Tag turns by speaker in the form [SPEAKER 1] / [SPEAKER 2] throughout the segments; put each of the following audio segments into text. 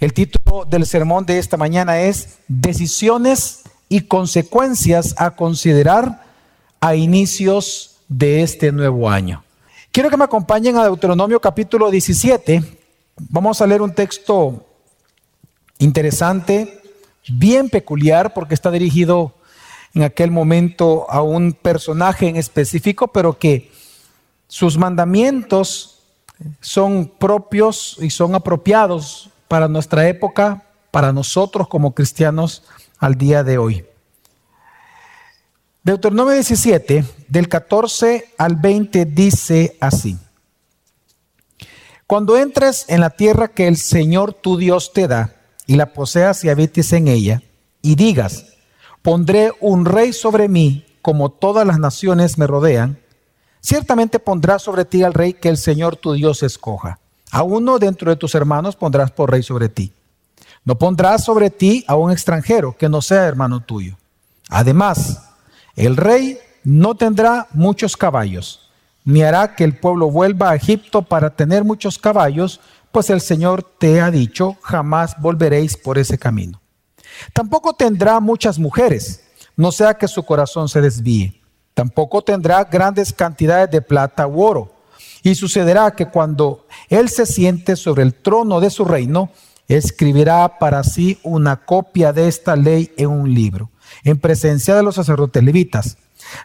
[SPEAKER 1] El título del sermón de esta mañana es Decisiones y consecuencias a considerar a inicios de este nuevo año. Quiero que me acompañen a Deuteronomio capítulo 17. Vamos a leer un texto interesante, bien peculiar, porque está dirigido en aquel momento a un personaje en específico, pero que sus mandamientos son propios y son apropiados para nuestra época, para nosotros como cristianos al día de hoy. Deuteronomio 17, del 14 al 20, dice así. Cuando entres en la tierra que el Señor tu Dios te da, y la poseas y habites en ella, y digas, pondré un rey sobre mí, como todas las naciones me rodean, ciertamente pondrás sobre ti al rey que el Señor tu Dios escoja. A uno dentro de tus hermanos pondrás por rey sobre ti. No pondrás sobre ti a un extranjero que no sea hermano tuyo. Además, el rey no tendrá muchos caballos, ni hará que el pueblo vuelva a Egipto para tener muchos caballos, pues el Señor te ha dicho, jamás volveréis por ese camino. Tampoco tendrá muchas mujeres, no sea que su corazón se desvíe. Tampoco tendrá grandes cantidades de plata u oro y sucederá que cuando Él se siente sobre el trono de su reino, escribirá para sí una copia de esta ley en un libro, en presencia de los sacerdotes levitas.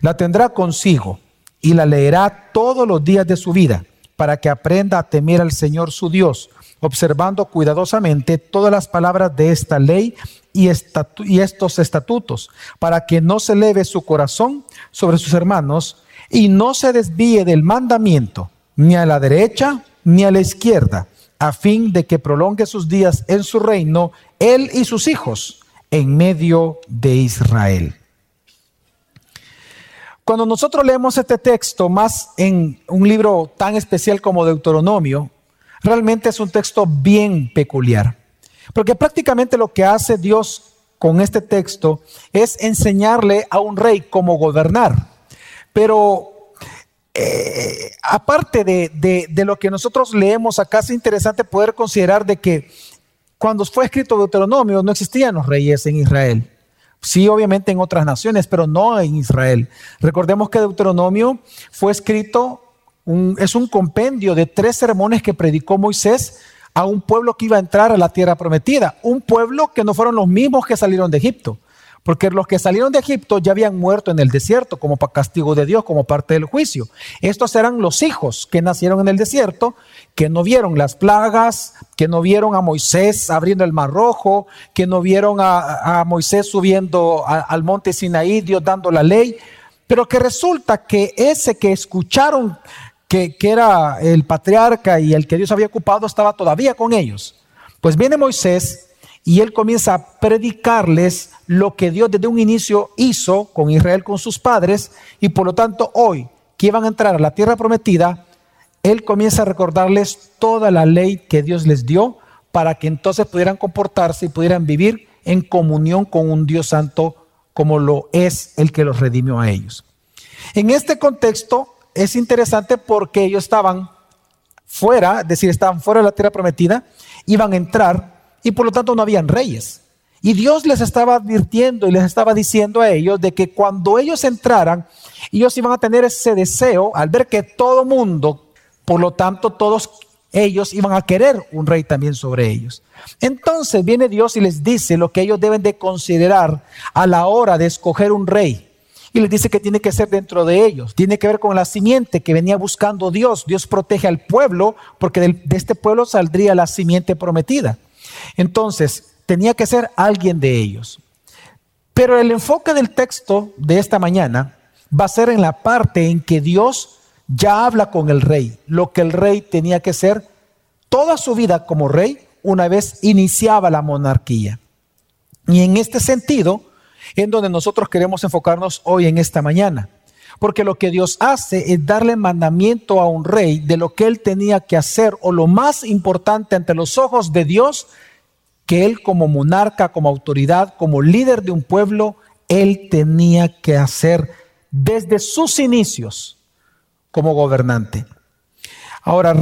[SPEAKER 1] La tendrá consigo y la leerá todos los días de su vida, para que aprenda a temer al Señor su Dios, observando cuidadosamente todas las palabras de esta ley y, estos estatutos, para que no se eleve su corazón sobre sus hermanos y no se desvíe del mandamiento ni a la derecha ni a la izquierda, a fin de que prolongue sus días en su reino, él y sus hijos, en medio de Israel. Cuando nosotros leemos este texto, más en un libro tan especial como Deuteronomio, realmente es un texto bien peculiar. Porque prácticamente lo que hace Dios con este texto es enseñarle a un rey cómo gobernar. Pero eh, aparte de, lo que nosotros leemos acá, es interesante poder considerar de que cuando fue escrito Deuteronomio no existían los reyes en Israel. Sí, obviamente en otras naciones, pero no en Israel. Recordemos que Deuteronomio fue escrito, es un compendio de tres sermones que predicó Moisés a un pueblo que iba a entrar a la tierra prometida, un pueblo que no fueron los mismos que salieron de Egipto. Porque los que salieron de Egipto ya habían muerto en el desierto como castigo de Dios, como parte del juicio. Estos eran los hijos que nacieron en el desierto, que no vieron las plagas, que no vieron a Moisés abriendo el mar rojo, que no vieron a, Moisés subiendo al monte Sinaí, Dios dando la ley. Pero que resulta que ese que escucharon que, que era el patriarca y el que Dios había ocupado estaba todavía con ellos. Pues viene Moisés y él comienza a predicarles lo que Dios desde un inicio hizo con Israel, con sus padres, y por lo tanto hoy que iban a entrar a la tierra prometida, él comienza a recordarles toda la ley que Dios les dio para que entonces pudieran comportarse y pudieran vivir en comunión con un Dios santo como lo es el que los redimió a ellos. En este contexto es interesante porque ellos estaban fuera, es decir, estaban fuera de la tierra prometida, iban a entrar y por lo tanto no habían reyes. Y Dios les estaba advirtiendo y les estaba diciendo a ellos de que cuando ellos entraran, ellos iban a tener ese deseo al ver que todo mundo, por lo tanto todos ellos iban a querer un rey también sobre ellos. Entonces viene Dios y les dice lo que ellos deben de considerar a la hora de escoger un rey. Y les dice que tiene que ser dentro de ellos. Tiene que ver con la simiente que venía buscando Dios. Dios protege al pueblo porque de este pueblo saldría la simiente prometida. Entonces, tenía que ser alguien de ellos. Pero el enfoque del texto de esta mañana va a ser en la parte en que Dios ya habla con el rey, lo que el rey tenía que ser toda su vida como rey una vez iniciaba la monarquía. Y en este sentido, en donde nosotros queremos enfocarnos hoy en esta mañana. Porque lo que Dios hace es darle mandamiento a un rey de lo que él tenía que hacer o lo más importante ante los ojos de Dios que él como monarca, como autoridad, como líder de un pueblo, él tenía que hacer desde sus inicios como gobernante. Ahora,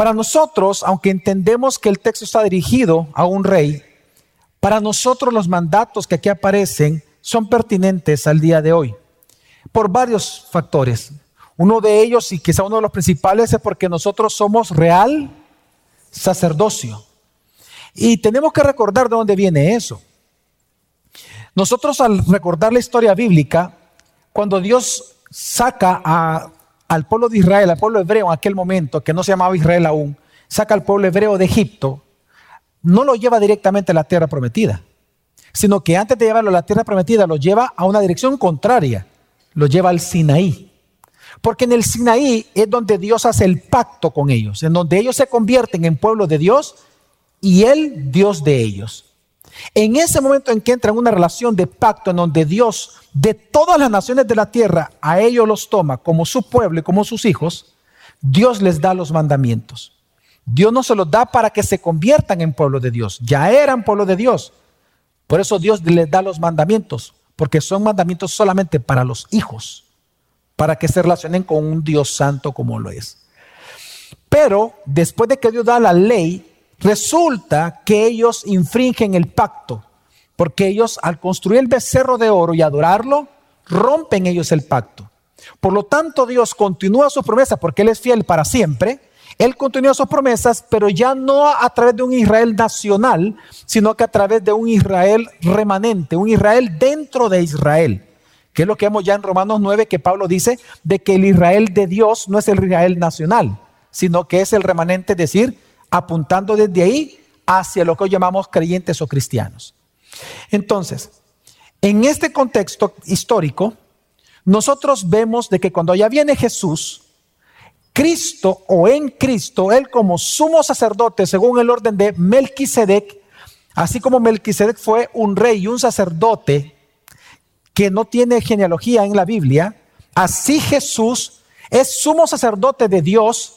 [SPEAKER 1] Para nosotros, aunque entendemos que el texto está dirigido a un rey, para nosotros los mandatos que aquí aparecen son pertinentes al día de hoy, por varios factores. Uno de ellos, y quizá uno de los principales, es porque nosotros somos real sacerdocio. Y tenemos que recordar de dónde viene eso. Nosotros al recordar la historia bíblica, cuando Dios saca al pueblo de Israel, al pueblo hebreo en aquel momento, que no se llamaba Israel aún, saca al pueblo hebreo de Egipto, no lo lleva directamente a la tierra prometida, sino que antes de llevarlo a la tierra prometida lo lleva a una dirección contraria, lo lleva al Sinaí. Porque en el Sinaí es donde Dios hace el pacto con ellos, en donde ellos se convierten en pueblo de Dios y Él Dios de ellos. En ese momento en que entra en una relación de pacto en donde Dios de todas las naciones de la tierra a ellos los toma como su pueblo y como sus hijos, Dios les da los mandamientos. Dios no se los da para que se conviertan en pueblo de Dios, ya eran pueblo de Dios. Por eso Dios les da los mandamientos, porque son mandamientos solamente para los hijos, para que se relacionen con un Dios santo como lo es. Pero después de que Dios da la ley, Resulta que ellos infringen el pacto, porque ellos al construir el becerro de oro y adorarlo, rompen ellos el pacto. Por lo tanto, Dios continúa su promesa porque Él es fiel para siempre. Él continúa sus promesas, pero ya no a través de un Israel nacional, sino que a través de un Israel remanente, un Israel dentro de Israel. Que es lo que vemos ya en Romanos 9, que Pablo dice de que el Israel de Dios no es el Israel nacional, sino que es el remanente, es decir, apuntando desde ahí hacia lo que hoy llamamos creyentes o cristianos. Entonces, en este contexto histórico, nosotros vemos de que cuando ya viene Jesús, Cristo o en Cristo, Él como sumo sacerdote según el orden de Melquisedec, así como Melquisedec fue un rey y un sacerdote que no tiene genealogía en la Biblia, así Jesús es sumo sacerdote de Dios,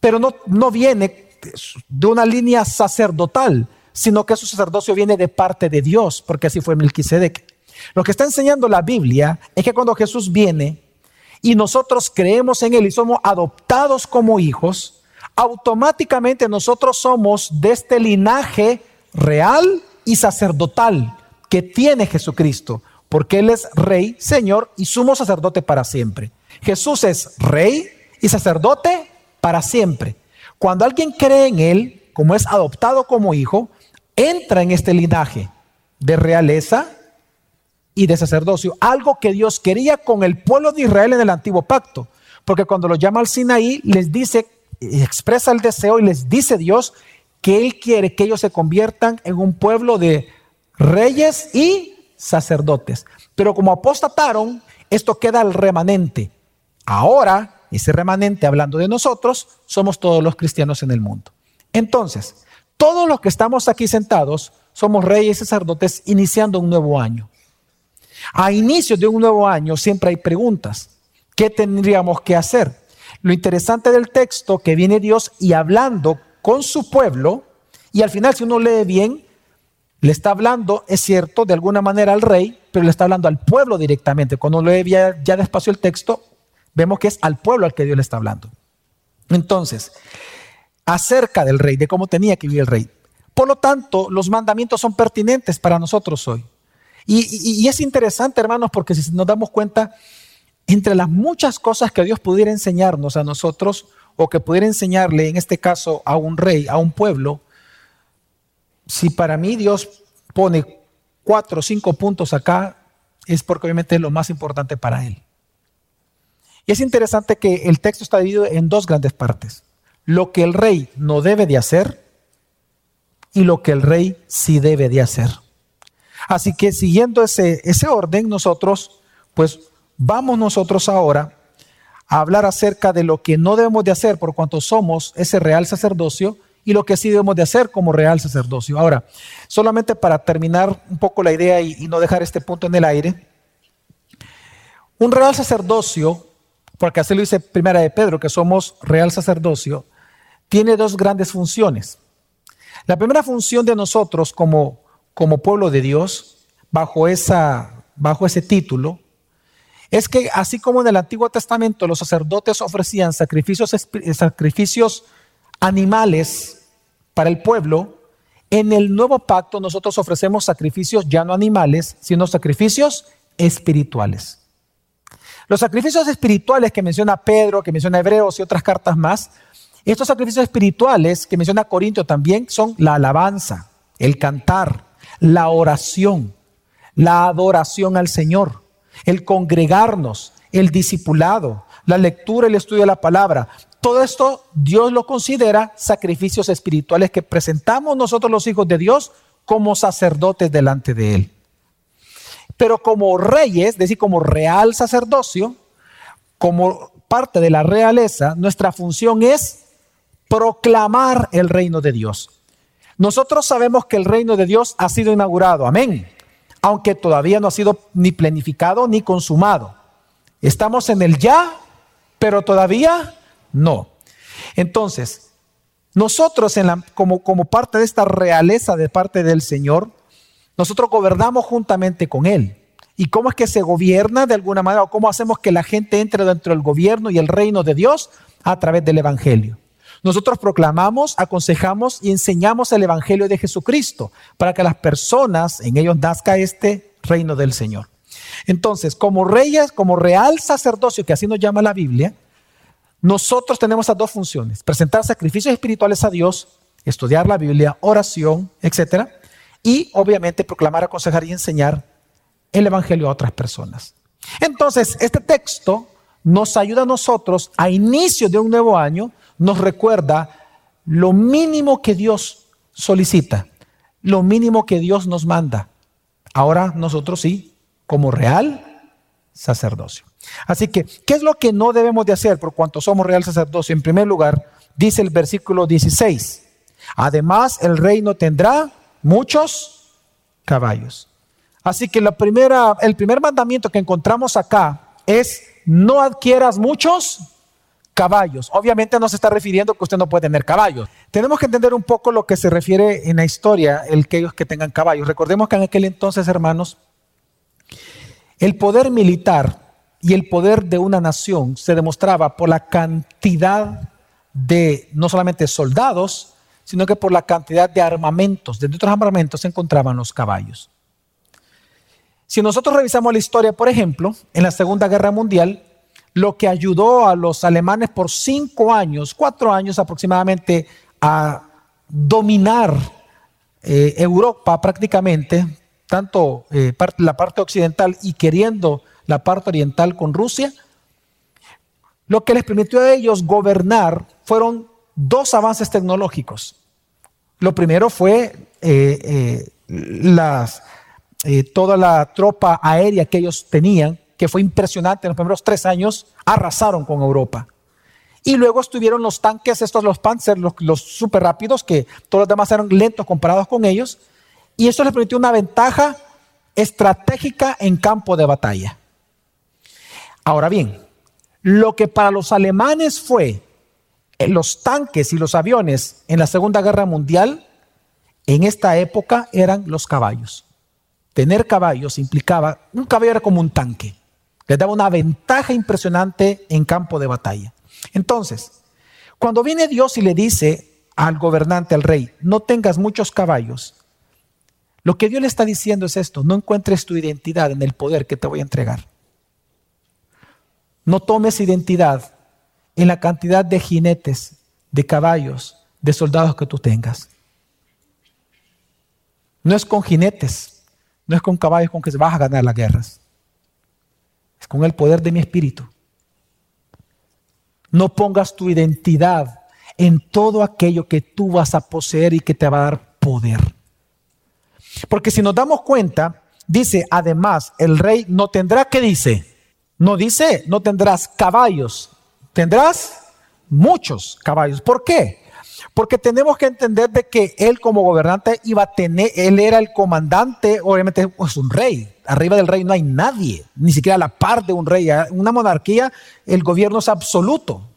[SPEAKER 1] pero no, no viene de una línea sacerdotal, sino que su sacerdocio viene de parte de Dios, porque así fue Melquisedec. Lo que está enseñando la Biblia es que cuando Jesús viene y nosotros creemos en Él y somos adoptados como hijos, automáticamente nosotros somos de este linaje real y sacerdotal que tiene Jesucristo, porque Él es Rey, Señor y sumo sacerdote para siempre. Jesús es Rey y sacerdote para siempre. Cuando alguien cree en Él, como es adoptado como hijo, entra en este linaje de realeza y de sacerdocio, algo que Dios quería con el pueblo de Israel en el antiguo pacto, porque cuando lo llama al Sinaí, les dice, expresa el deseo y les dice Dios que Él quiere que ellos se conviertan en un pueblo de reyes y sacerdotes. Pero como apostataron, esto queda al remanente. Ahora ese remanente, hablando de nosotros, somos todos los cristianos en el mundo. Entonces, todos los que estamos aquí sentados somos reyes y sacerdotes iniciando un nuevo año. A inicio de un nuevo año siempre hay preguntas. ¿Qué tendríamos que hacer? Lo interesante del texto que viene Dios y hablando con su pueblo, y al final si uno lee bien, le está hablando, es cierto, de alguna manera al rey, pero le está hablando al pueblo directamente. Cuando lee ya, ya despacio el texto, vemos que es al pueblo al que Dios le está hablando. Entonces, acerca del rey, de cómo tenía que vivir el rey. Por lo tanto, los mandamientos son pertinentes para nosotros hoy. Y, es interesante, hermanos, porque si nos damos cuenta, entre las muchas cosas que Dios pudiera enseñarnos a nosotros, o que pudiera enseñarle, en este caso, a un rey, a un pueblo, si para mí Dios pone cuatro o cinco puntos acá, es porque obviamente es lo más importante para él. Y es interesante que el texto está dividido en dos grandes partes. Lo que el rey no debe de hacer y lo que el rey sí debe de hacer. Así que siguiendo ese, ese orden, nosotros, pues vamos nosotros ahora a hablar acerca de lo que no debemos de hacer por cuanto somos ese real sacerdocio y lo que sí debemos de hacer como real sacerdocio. Ahora, solamente para terminar un poco la idea y, y no dejar este punto en el aire, un real sacerdocio porque así lo dice Primera de Pedro, que somos real sacerdocio, tiene dos grandes funciones. La primera función de nosotros como, como pueblo de Dios, bajo, esa, bajo ese título, es que así como en el Antiguo Testamento los sacerdotes ofrecían sacrificios, sacrificios animales para el pueblo, en el nuevo pacto nosotros ofrecemos sacrificios ya no animales, sino sacrificios espirituales. Los sacrificios espirituales que menciona Pedro, que menciona Hebreos y otras cartas más, estos sacrificios espirituales que menciona Corinto también son la alabanza, el cantar, la oración, la adoración al Señor, el congregarnos, el discipulado, la lectura, el estudio de la palabra. Todo esto Dios lo considera sacrificios espirituales que presentamos nosotros los hijos de Dios como sacerdotes delante de Él. Pero como reyes, es decir, como real sacerdocio, como parte de la realeza, nuestra función es proclamar el reino de Dios. Nosotros sabemos que el reino de Dios ha sido inaugurado, amén, aunque todavía no ha sido ni planificado ni consumado. Estamos en el ya, pero todavía no. Entonces, nosotros en la, como, como parte de esta realeza de parte del Señor, nosotros gobernamos juntamente con Él. ¿Y cómo es que se gobierna de alguna manera? ¿O cómo hacemos que la gente entre dentro del gobierno y el reino de Dios? A través del Evangelio. Nosotros proclamamos, aconsejamos y enseñamos el Evangelio de Jesucristo para que las personas, en ellos nazca este reino del Señor. Entonces, como reyes, como real sacerdocio, que así nos llama la Biblia, nosotros tenemos esas dos funciones, presentar sacrificios espirituales a Dios, estudiar la Biblia, oración, etcétera, y obviamente proclamar, aconsejar y enseñar el Evangelio a otras personas. Entonces, este texto nos ayuda a nosotros a inicio de un nuevo año, nos recuerda lo mínimo que Dios solicita, lo mínimo que Dios nos manda. Ahora nosotros sí, como real sacerdocio. Así que, ¿qué es lo que no debemos de hacer por cuanto somos real sacerdocio? En primer lugar, dice el versículo 16, además el reino tendrá muchos caballos. Así que el primer mandamiento que encontramos acá es no adquieras muchos caballos. Obviamente no se está refiriendo que usted no puede tener caballos. Tenemos que entender un poco lo que se refiere en la historia el que ellos que tengan caballos. Recordemos que en aquel entonces, hermanos, el poder militar y el poder de una nación se demostraba por la cantidad de no solamente soldados, sino que por la cantidad de armamentos. Dentro de otros armamentos se encontraban los caballos. Si nosotros revisamos la historia, por ejemplo, en la Segunda Guerra Mundial, lo que ayudó a los alemanes por cinco años, cuatro años aproximadamente, a dominar eh, Europa prácticamente, tanto eh, la parte occidental y queriendo la parte oriental con Rusia, lo que les permitió a ellos gobernar fueron dos avances tecnológicos. Lo primero fue eh, las eh, toda la tropa aérea que ellos tenían, que fue impresionante en los primeros tres años, arrasaron con Europa. Y luego estuvieron los tanques, estos los Panzer, los, los super rápidos, que todos los demás eran lentos comparados con ellos. Y eso les permitió una ventaja estratégica en campo de batalla. Ahora bien, lo que para los alemanes fue eh, los tanques y los aviones en la Segunda Guerra Mundial, en esta época eran los caballos. Tener caballos implicaba, un caballo era como un tanque, le daba una ventaja impresionante en campo de batalla. Entonces, cuando viene Dios y le dice al gobernante, al rey, no tengas muchos caballos, lo que Dios le está diciendo es esto, no encuentres tu identidad en el poder que te voy a entregar. No tomes identidad en la cantidad de jinetes, de caballos, de soldados que tú tengas. No es con jinetes, no es con caballos con que vas a ganar las guerras. Es con el poder de mi espíritu. No pongas tu identidad en todo aquello que tú vas a poseer y que te va a dar poder. Porque si nos damos cuenta, dice, además, el rey no tendrá, ¿qué dice? No dice, no tendrás caballos, tendrás muchos caballos. ¿Por qué? Porque tenemos que entender de que él como gobernante iba a tener, él era el comandante, obviamente es un rey. Arriba del rey no hay nadie, ni siquiera la par de un rey. Una monarquía el gobierno es absoluto.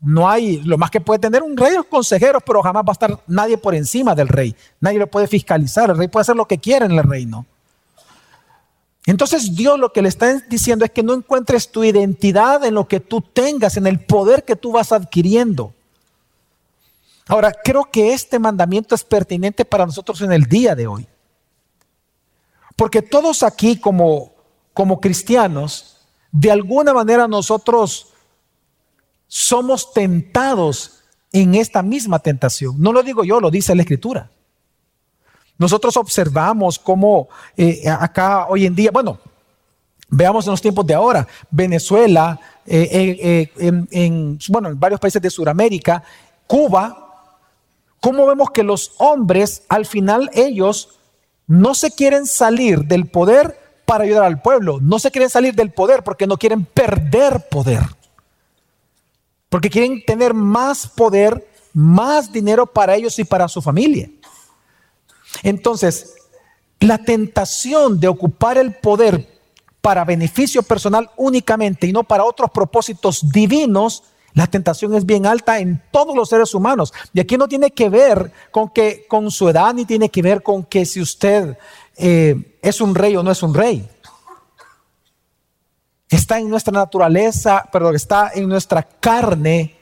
[SPEAKER 1] No hay, lo más que puede tener un rey es consejeros, pero jamás va a estar nadie por encima del rey. Nadie lo puede fiscalizar. El rey puede hacer lo que quiera en el reino. Entonces Dios lo que le está diciendo es que no encuentres tu identidad en lo que tú tengas, en el poder que tú vas adquiriendo. Ahora, creo que este mandamiento es pertinente para nosotros en el día de hoy. Porque todos aquí como, como cristianos, de alguna manera nosotros somos tentados en esta misma tentación. No lo digo yo, lo dice la Escritura. Nosotros observamos cómo eh, acá hoy en día, bueno, veamos en los tiempos de ahora, Venezuela, eh, eh, en, bueno, en varios países de Sudamérica, Cuba, cómo vemos que los hombres, al final ellos no se quieren salir del poder para ayudar al pueblo, no se quieren salir del poder porque no quieren perder poder, porque quieren tener más poder, más dinero para ellos y para su familia. Entonces, la tentación de ocupar el poder para beneficio personal únicamente y no para otros propósitos divinos, la tentación es bien alta en todos los seres humanos. Y aquí no tiene que ver con que con su edad ni tiene que ver con que si usted eh, es un rey o no es un rey. Está en nuestra naturaleza, perdón, está en nuestra carne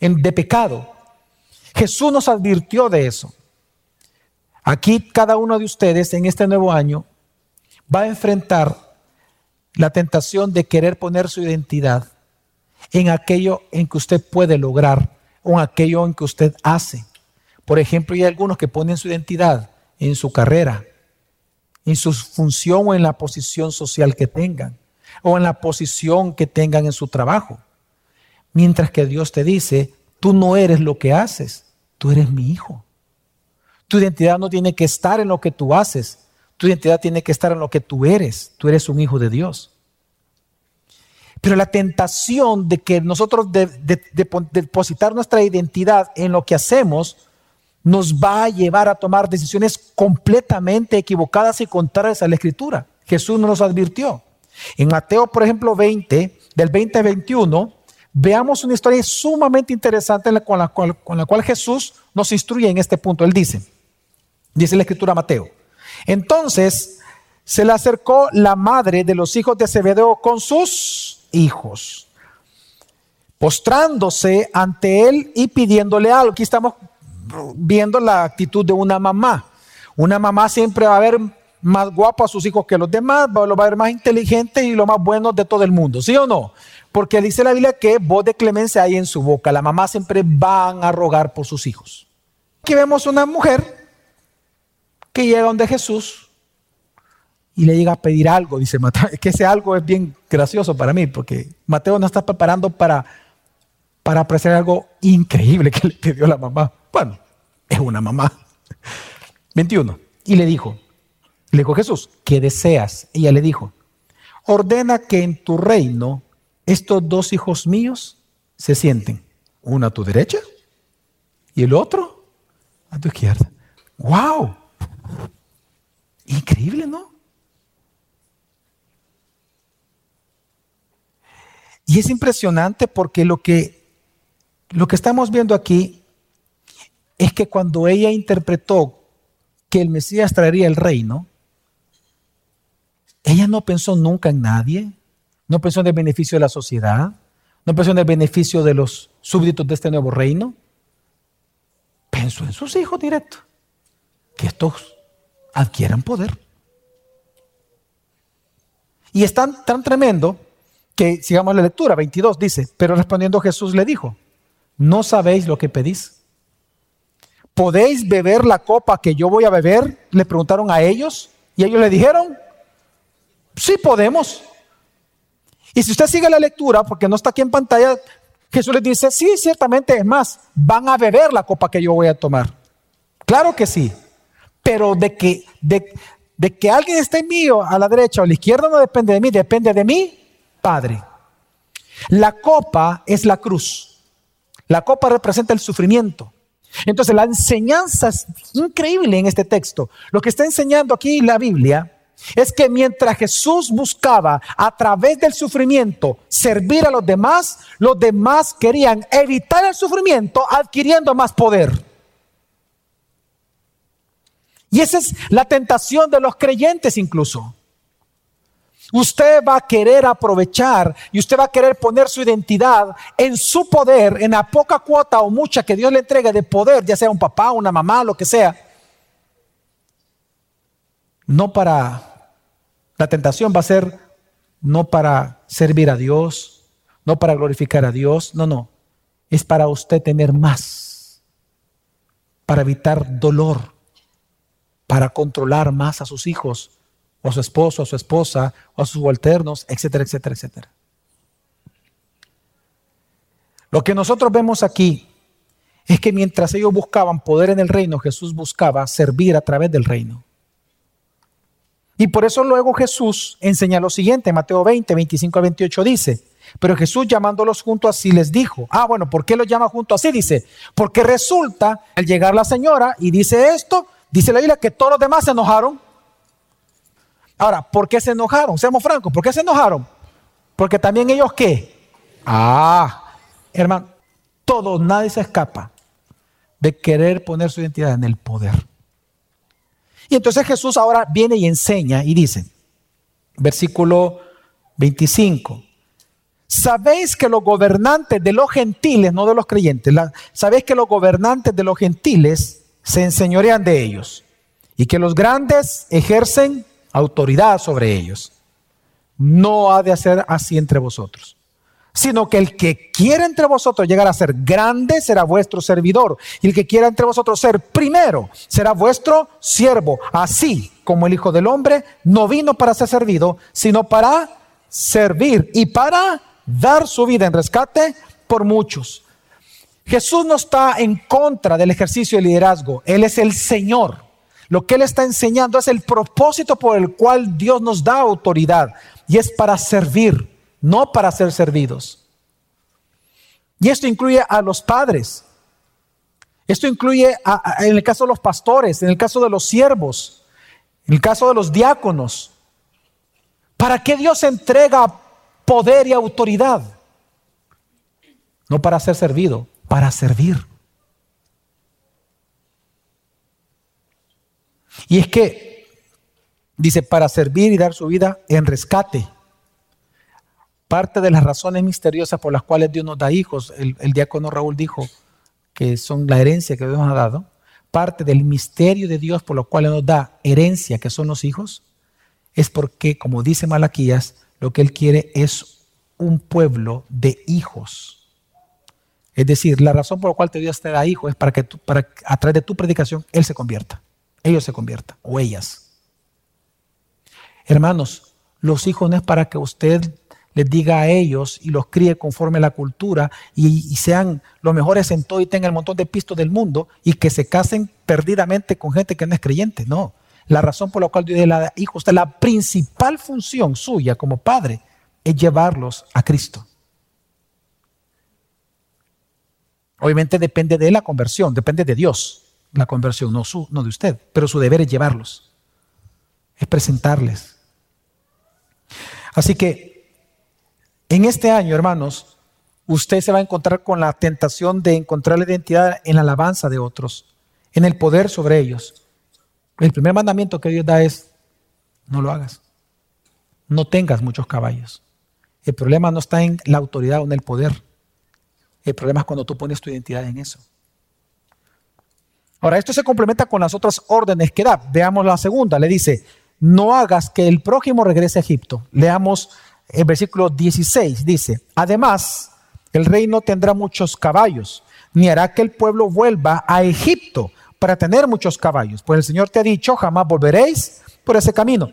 [SPEAKER 1] de pecado. Jesús nos advirtió de eso. Aquí cada uno de ustedes en este nuevo año va a enfrentar la tentación de querer poner su identidad en aquello en que usted puede lograr o en aquello en que usted hace. Por ejemplo, hay algunos que ponen su identidad en su carrera, en su función o en la posición social que tengan, o en la posición que tengan en su trabajo. Mientras que Dios te dice, tú no eres lo que haces, tú eres mi hijo. Tu identidad no tiene que estar en lo que tú haces. Tu identidad tiene que estar en lo que tú eres. Tú eres un hijo de Dios. Pero la tentación de que nosotros depositar nuestra identidad en lo que hacemos nos va a llevar a tomar decisiones completamente equivocadas y contrarias a la escritura. Jesús nos advirtió. En Mateo, por ejemplo, 20, del 20 al 21, veamos una historia sumamente interesante con la cual Jesús nos instruye en este punto. Él dice, dice la escritura Mateo. Entonces se le acercó la madre de los hijos de Zebedeo con sus hijos, postrándose ante él y pidiéndole algo. Aquí estamos viendo la actitud de una mamá. Una mamá siempre va a ver más guapo a sus hijos que los demás, va a ver más inteligente y lo más bueno de todo el mundo, ¿sí o no? Porque dice la Biblia que voz de clemencia hay en su boca. La mamá siempre van a rogar por sus hijos. Aquí vemos una mujer que llega donde Jesús y le llega a pedir algo, dice Mateo. Que ese algo es bien gracioso para mí, porque Mateo no está preparando para, para apreciar algo increíble que le pidió la mamá. Bueno, es una mamá. 21. Y le dijo, le dijo Jesús, ¿qué deseas? Ella le dijo, ordena que en tu reino estos dos hijos míos se sienten, uno a tu derecha y el otro a tu izquierda. ¡Wow! Increíble, ¿no? Y es impresionante porque lo que, lo que estamos viendo aquí es que cuando ella interpretó que el Mesías traería el reino, ella no pensó nunca en nadie, no pensó en el beneficio de la sociedad, no pensó en el beneficio de los súbditos de este nuevo reino, pensó en sus hijos directos, que estos adquieran poder. Y es tan, tremendo que, sigamos la lectura, 22 dice, pero respondiendo Jesús le dijo, no sabéis lo que pedís. ¿Podéis beber la copa que yo voy a beber? Le preguntaron a ellos y ellos le dijeron, sí podemos. Y si usted sigue la lectura, porque no está aquí en pantalla, Jesús les dice, sí, ciertamente, es más, van a beber la copa que yo voy a tomar. Claro que sí. Pero de que, de, que alguien esté mío a la derecha o a la izquierda no depende de mí, depende de mí, Padre. La copa es la cruz. La copa representa el sufrimiento. Entonces la enseñanza es increíble en este texto. Lo que está enseñando aquí la Biblia es que mientras Jesús buscaba a través del sufrimiento servir a los demás, los demás querían evitar el sufrimiento adquiriendo más poder. Y esa es la tentación de los creyentes incluso. Usted va a querer aprovechar y usted va a querer poner su identidad en su poder, en la poca cuota o mucha que Dios le entregue de poder, ya sea un papá, una mamá, lo que sea. No para, la tentación va a ser no para servir a Dios, no para glorificar a Dios, no, no, es para usted tener más, para evitar dolor, para controlar más a sus hijos, o a su esposo, a su esposa, o a sus subalternos, etcétera, etcétera, etcétera. Lo que nosotros vemos aquí es que mientras ellos buscaban poder en el reino, Jesús buscaba servir a través del reino. Y por eso luego Jesús enseña lo siguiente, Mateo 20, 25 a 28 dice, pero Jesús llamándolos junto así les dijo, ah, bueno, ¿por qué los llama junto así? Dice, porque resulta, al llegar la señora y dice esto, dice la Biblia que todos los demás se enojaron Ahora, ¿por qué se enojaron? Seamos francos, ¿por qué se enojaron? Porque también ellos qué? Ah, hermano, todos, nadie se escapa de querer poner su identidad en el poder. Y entonces Jesús ahora viene y enseña y dice, versículo 25, sabéis que los gobernantes de los gentiles, no de los creyentes, sabéis que los gobernantes de los gentiles se enseñorean de ellos y que los grandes ejercen autoridad sobre ellos. No ha de hacer así entre vosotros, sino que el que quiera entre vosotros llegar a ser grande será vuestro servidor, y el que quiera entre vosotros ser primero será vuestro siervo, así como el Hijo del Hombre no vino para ser servido, sino para servir y para dar su vida en rescate por muchos. Jesús no está en contra del ejercicio de liderazgo, Él es el Señor. Lo que Él está enseñando es el propósito por el cual Dios nos da autoridad y es para servir, no para ser servidos. Y esto incluye a los padres. Esto incluye en el caso de los pastores, en el caso de los siervos, en el caso de los diáconos. ¿Para qué Dios entrega poder y autoridad? No para ser servido, para servir. Y es que, dice, para servir y dar su vida en rescate. Parte de las razones misteriosas por las cuales Dios nos da hijos, el, diácono Raúl dijo que son la herencia que Dios nos ha dado, parte del misterio de Dios por lo cual nos da herencia, que son los hijos, es porque, como dice Malaquías, lo que Él quiere es un pueblo de hijos. Es decir, la razón por la cual Dios te da hijos es para que para, a través de tu predicación Él se convierta ellos se conviertan o ellas. Hermanos, los hijos no es para que usted les diga a ellos y los críe conforme a la cultura y, sean los mejores en todo y tengan el montón de pistos del mundo y que se casen perdidamente con gente que no es creyente. No. La razón por la cual Dios le da hijos, la principal función suya como padre es llevarlos a Cristo. Obviamente depende de la conversión, depende de Dios la conversión, no, su, no de usted, pero su deber es llevarlos, es presentarles. Así que en este año, hermanos, usted se va a encontrar con la tentación de encontrar la identidad en la alabanza de otros, en el poder sobre ellos. El primer mandamiento que Dios da es, no lo hagas, no tengas muchos caballos. El problema no está en la autoridad o en el poder. El problema es cuando tú pones tu identidad en eso. Ahora, esto se complementa con las otras órdenes que da. Veamos la segunda. Le dice, no hagas que el prójimo regrese a Egipto. Leamos el versículo 16. Dice, además, el rey no tendrá muchos caballos, ni hará que el pueblo vuelva a Egipto para tener muchos caballos. Pues el Señor te ha dicho, jamás volveréis por ese camino.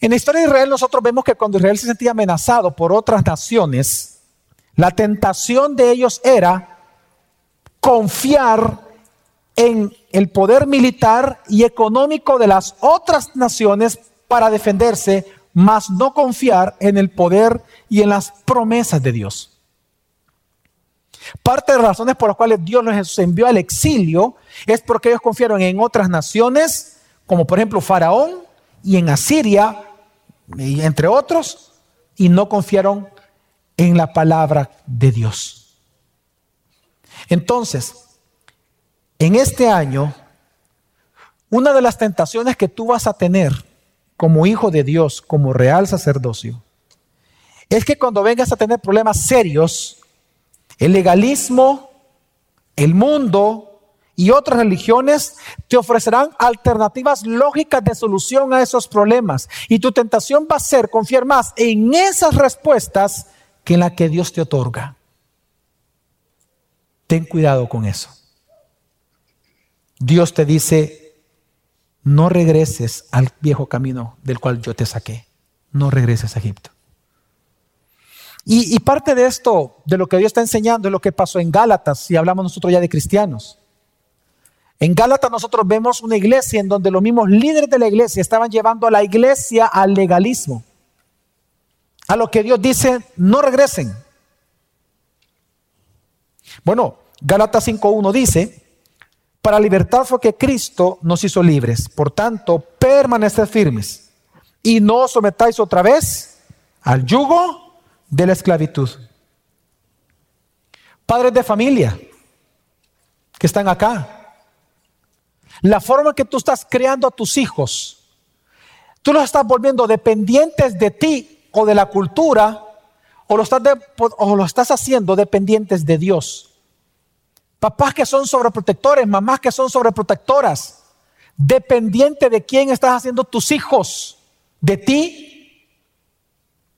[SPEAKER 1] En la historia de Israel nosotros vemos que cuando Israel se sentía amenazado por otras naciones, la tentación de ellos era confiar en el poder militar y económico de las otras naciones para defenderse, mas no confiar en el poder y en las promesas de Dios. Parte de las razones por las cuales Dios los envió al exilio es porque ellos confiaron en otras naciones, como por ejemplo Faraón y en Asiria, entre otros, y no confiaron en la palabra de Dios. Entonces, en este año, una de las tentaciones que tú vas a tener como hijo de Dios, como real sacerdocio, es que cuando vengas a tener problemas serios, el legalismo, el mundo y otras religiones te ofrecerán alternativas lógicas de solución a esos problemas. Y tu tentación va a ser confiar más en esas respuestas que en la que Dios te otorga. Ten cuidado con eso. Dios te dice, no regreses al viejo camino del cual yo te saqué. No regreses a Egipto. Y, parte de esto, de lo que Dios está enseñando, es lo que pasó en Gálatas, si hablamos nosotros ya de cristianos. En Gálatas nosotros vemos una iglesia en donde los mismos líderes de la iglesia estaban llevando a la iglesia al legalismo. A lo que Dios dice, no regresen. Bueno, Gálatas 5.1 dice, para libertad fue que Cristo nos hizo libres. Por tanto, permaneced firmes y no os sometáis otra vez al yugo de la esclavitud. Padres de familia que están acá. La forma que tú estás creando a tus hijos, tú los estás volviendo dependientes de ti o de la cultura, o lo estás, haciendo dependientes de Dios. Papás que son sobreprotectores, mamás que son sobreprotectoras, dependiente de quién estás haciendo tus hijos, de ti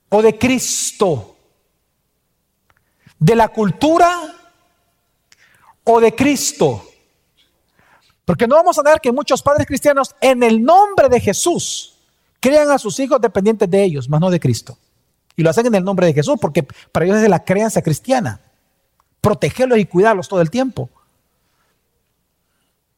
[SPEAKER 1] o de Cristo? ¿De la cultura o de Cristo? Porque no vamos a ver que muchos padres cristianos en el nombre de Jesús crean a sus hijos dependientes de ellos, más no de Cristo. Y lo hacen en el nombre de Jesús porque para ellos es de la creencia cristiana. Protegerlos y cuidarlos todo el tiempo.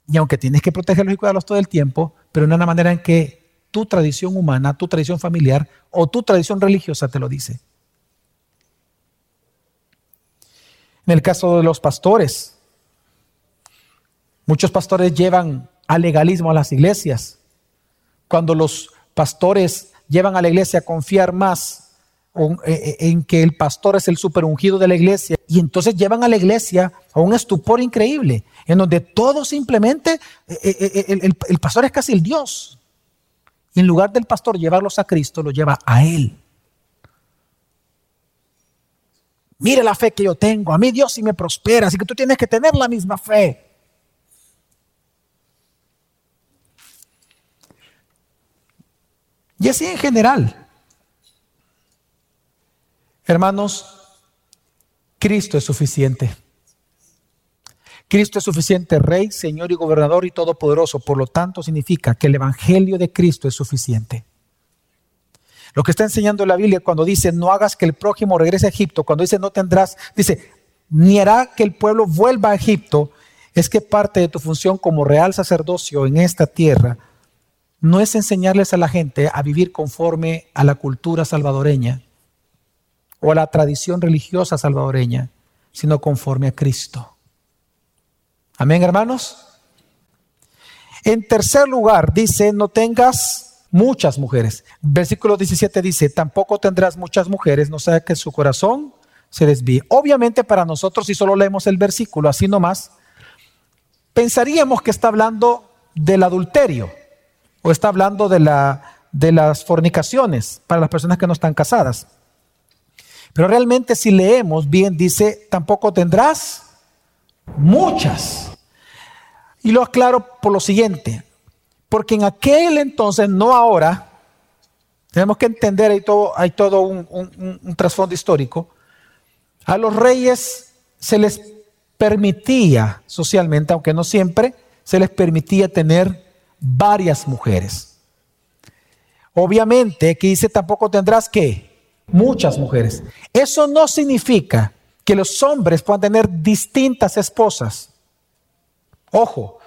[SPEAKER 1] Y aunque tienes que protegerlos y cuidarlos todo el tiempo, pero de una manera en que tu tradición humana, tu tradición familiar o tu tradición religiosa te lo dice. En el caso de los pastores, muchos pastores llevan al legalismo a las iglesias. Cuando los pastores llevan a la iglesia a confiar más eh, eh, en que el pastor es el superungido de la iglesia y entonces llevan a la iglesia a un estupor increíble, en donde todo simplemente, eh, el pastor es casi el Dios. Y en lugar del pastor llevarlos a Cristo, lo lleva a Él. Mire la fe que yo tengo. A mí Dios sí me prospera, así que tú tienes que tener la misma fe. Y así en general. Hermanos, Cristo es suficiente. Cristo es suficiente Rey, Señor y Gobernador y Todopoderoso. Por lo tanto, significa que el Evangelio de Cristo es suficiente. Lo que está enseñando la Biblia cuando dice no hagas que el prójimo regrese a Egipto, cuando dice no tendrás, dice ni hará que el pueblo vuelva a Egipto, es que parte de tu función como real sacerdocio en esta tierra no es enseñarles a la gente a vivir conforme a la cultura salvadoreña o a la tradición religiosa salvadoreña, sino conforme a Cristo. Amén, hermanos. En tercer lugar, dice, no tengas muchas mujeres. Versículo 17 dice, tampoco tendrás muchas mujeres, no sea que su corazón se desvíe. Obviamente para nosotros, si solo leemos el versículo así nomás, pensaríamos que está hablando del adulterio o está hablando de, la, de las fornicaciones para las personas que no están casadas. Pero realmente si leemos bien, dice, tampoco tendrás Muchas. Y lo aclaro por lo siguiente, porque en aquel entonces, no ahora, tenemos que entender, hay todo, hay todo un, un trasfondo histórico, a los reyes se les permitía socialmente, aunque no siempre, se les permitía tener varias mujeres. Obviamente, que dice tampoco tendrás que muchas mujeres. Eso no significa que los hombres puedan tener distintas esposas. Ojo,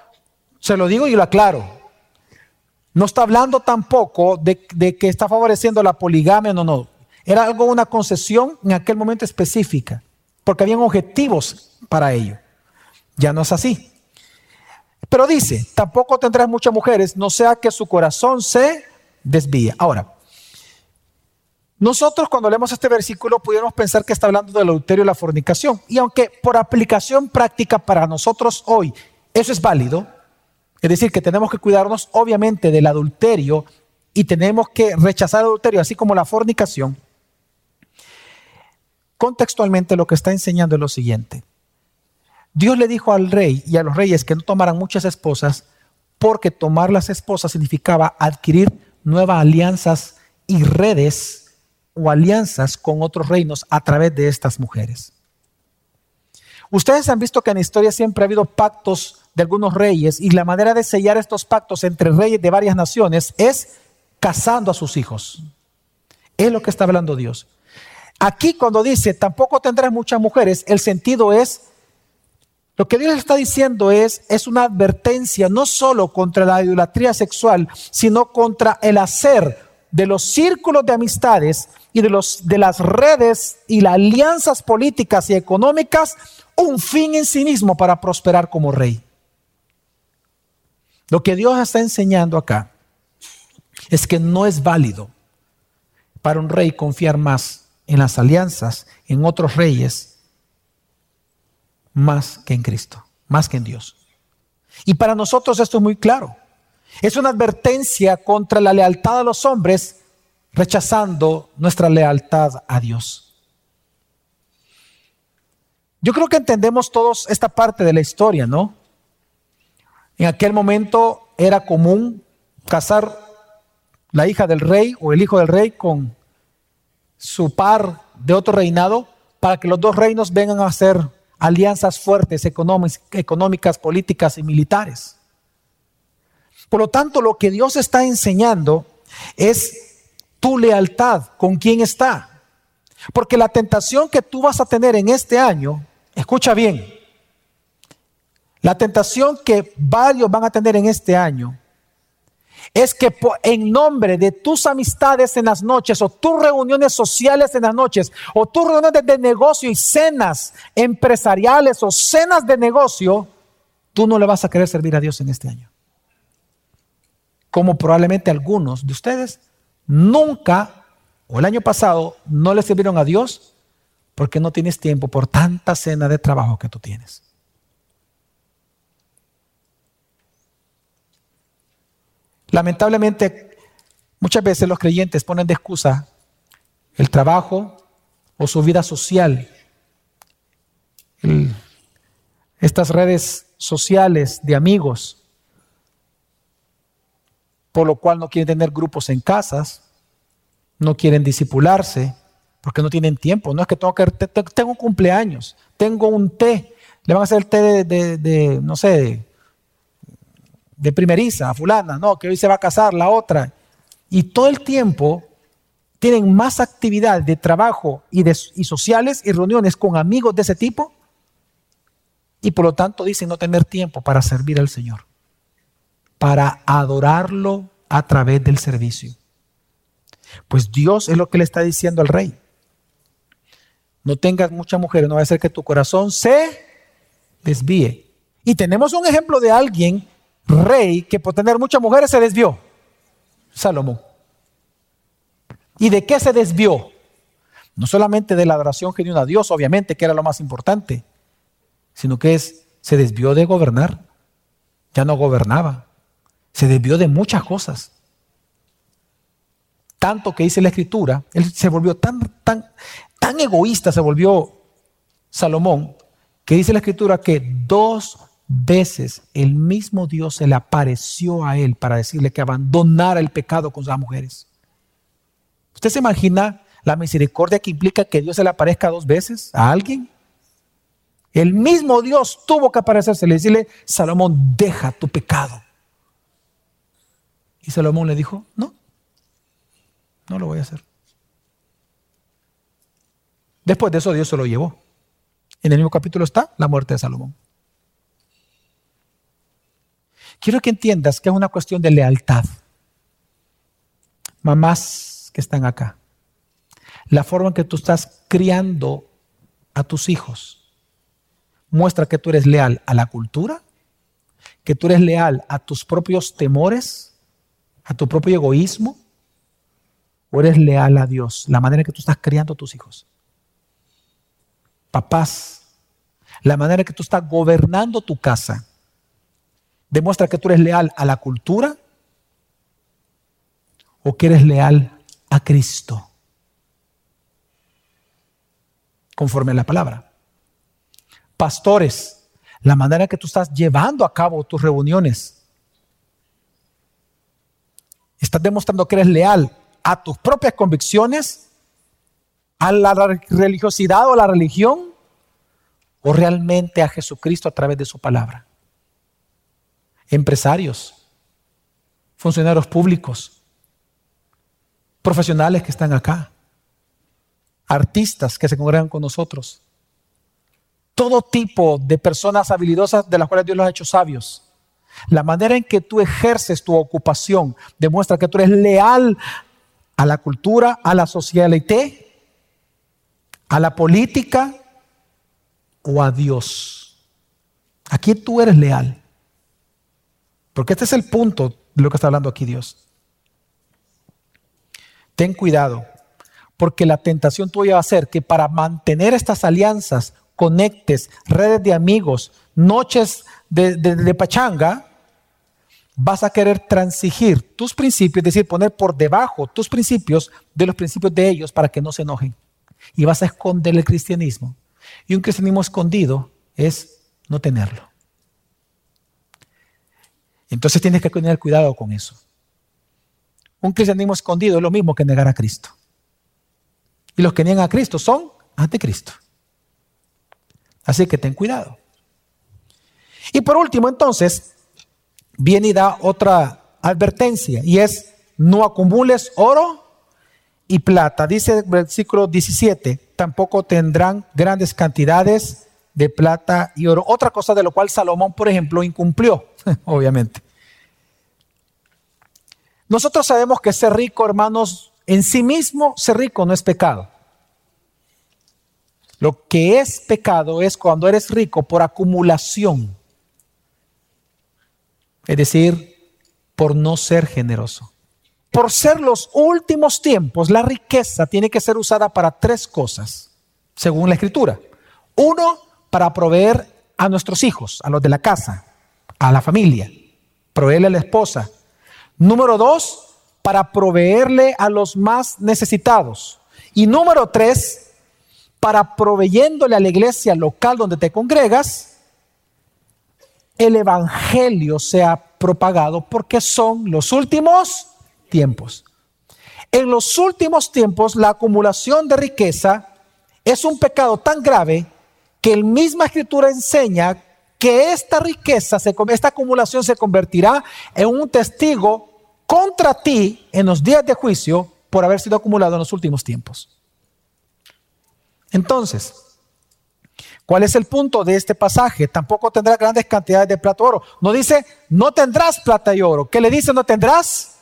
[SPEAKER 1] se lo digo y lo aclaro. No está hablando tampoco de, que está favoreciendo la poligamia, no, no. Era algo, una concesión en aquel momento específica, porque habían objetivos para ello. Ya no es así. Pero dice, tampoco tendrás muchas mujeres, no sea que su corazón se desvíe. Ahora, nosotros cuando leemos este versículo pudiéramos pensar que está hablando del adulterio y la fornicación. Y aunque por aplicación práctica para nosotros hoy eso es válido, es decir, que tenemos que cuidarnos obviamente del adulterio y tenemos que rechazar el adulterio, así como la fornicación, contextualmente lo que está enseñando es lo siguiente. Dios le dijo al rey y a los reyes que no tomaran muchas esposas porque tomar las esposas significaba adquirir nuevas alianzas y redes o alianzas con otros reinos a través de estas mujeres. Ustedes han visto que en la historia siempre ha habido pactos de algunos reyes y la manera de sellar estos pactos entre reyes de varias naciones es casando a sus hijos. Es lo que está hablando Dios. Aquí cuando dice, tampoco tendrás muchas mujeres, el sentido es, lo que Dios está diciendo es, es una advertencia no solo contra la idolatría sexual, sino contra el hacer de los círculos de amistades y de, los, de las redes y las alianzas políticas y económicas un fin en sí mismo para prosperar como rey. Lo que Dios está enseñando acá es que no es válido para un rey confiar más en las alianzas, en otros reyes, más que en Cristo, más que en Dios. Y para nosotros esto es muy claro. Es una advertencia contra la lealtad a los hombres, rechazando nuestra lealtad a Dios. Yo creo que entendemos todos esta parte de la historia, ¿no? En aquel momento era común casar la hija del rey o el hijo del rey con su par de otro reinado para que los dos reinos vengan a hacer alianzas fuertes económicas, políticas y militares. Por lo tanto, lo que Dios está enseñando es tu lealtad con quién está. Porque la tentación que tú vas a tener en este año, escucha bien, la tentación que varios van a tener en este año es que en nombre de tus amistades en las noches o tus reuniones sociales en las noches o tus reuniones de negocio y cenas empresariales o cenas de negocio, tú no le vas a querer servir a Dios en este año. Como probablemente algunos de ustedes nunca o el año pasado no le sirvieron a Dios porque no tienes tiempo por tanta cena de trabajo que tú tienes. Lamentablemente, muchas veces los creyentes ponen de excusa el trabajo o su vida social, estas redes sociales de amigos, por lo cual no quieren tener grupos en casas, no quieren disipularse, porque no tienen tiempo. No es que tengo que tengo un cumpleaños, tengo un té, le van a hacer el té de, de no sé, de primeriza, a fulana, no, que hoy se va a casar, la otra. Y todo el tiempo tienen más actividad de trabajo y, de, y sociales y reuniones con amigos de ese tipo. Y por lo tanto dicen no tener tiempo para servir al Señor, para adorarlo a través del servicio. Pues Dios es lo que le está diciendo al rey. No tengas muchas mujeres, no va a ser que tu corazón se desvíe. Y tenemos un ejemplo de alguien rey que por tener muchas mujeres se desvió. Salomón. ¿Y de qué se desvió? No solamente de la adoración genuina a Dios, obviamente, que era lo más importante, sino que es, se desvió de gobernar. Ya no gobernaba. Se desvió de muchas cosas. Tanto que dice la escritura, él se volvió tan, tan, tan egoísta, se volvió Salomón, que dice la escritura que dos veces el mismo Dios se le apareció a él para decirle que abandonara el pecado con sus mujeres. ¿Usted se imagina la misericordia que implica que Dios se le aparezca dos veces a alguien? El mismo Dios tuvo que aparecerse y decirle, Salomón, deja tu pecado. Y Salomón le dijo, no, no lo voy a hacer. Después de eso Dios se lo llevó. En el mismo capítulo está la muerte de Salomón. Quiero que entiendas que es una cuestión de lealtad. Mamás que están acá, la forma en que tú estás criando a tus hijos muestra que tú eres leal a la cultura, que tú eres leal a tus propios temores, a tu propio egoísmo, o eres leal a Dios, la manera en que tú estás criando a tus hijos. Papás, la manera en que tú estás gobernando tu casa demuestra que tú eres leal a la cultura o que eres leal a Cristo? Conforme a la palabra. Pastores, la manera que tú estás llevando a cabo tus reuniones. ¿Estás demostrando que eres leal a tus propias convicciones? ¿A la religiosidad o a la religión? ¿O realmente a Jesucristo a través de su palabra? Empresarios, funcionarios públicos, profesionales que están acá, artistas que se congregan con nosotros, todo tipo de personas habilidosas de las cuales Dios los ha hecho sabios. La manera en que tú ejerces tu ocupación demuestra que tú eres leal a la cultura, a la sociedad, a la política o a Dios. Aquí tú eres leal. Porque este es el punto de lo que está hablando aquí Dios. Ten cuidado, porque la tentación tuya va a ser que para mantener estas alianzas, conectes, redes de amigos, noches de, pachanga, vas a querer transigir tus principios, es decir, poner por debajo tus principios de los principios de ellos para que no se enojen. Y vas a esconder el cristianismo. Y un cristianismo escondido es no tenerlo. Entonces tienes que tener cuidado con eso. Un cristianismo escondido es lo mismo que negar a Cristo. Y los que niegan a Cristo son anticristo. Así que ten cuidado. Y por último, entonces, viene y da otra advertencia y es no acumules oro y plata. Dice el versículo 17, tampoco tendrán grandes cantidades de plata y oro. Otra cosa de lo cual Salomón, por ejemplo, incumplió, obviamente. Nosotros sabemos que ser rico, hermanos, en sí mismo ser rico no es pecado. Lo que es pecado es cuando eres rico por acumulación. Es decir, por no ser generoso. Por ser los últimos tiempos, la riqueza tiene que ser usada para tres cosas, según la escritura. Uno, para proveer a nuestros hijos, a los de la casa, a la familia, proveerle a la esposa. Número dos, para proveerle a los más necesitados. Y número tres, para proveyéndole a la iglesia local donde te congregas, el Evangelio sea propagado porque son los últimos tiempos. En los últimos tiempos la acumulación de riqueza es un pecado tan grave que el misma escritura enseña que esta riqueza, esta acumulación se convertirá en un testigo contra ti en los días de juicio por haber sido acumulado en los últimos tiempos. Entonces, ¿cuál es el punto de este pasaje? Tampoco tendrás grandes cantidades de plata y oro. No dice, no tendrás plata y oro. ¿Qué le dice? No tendrás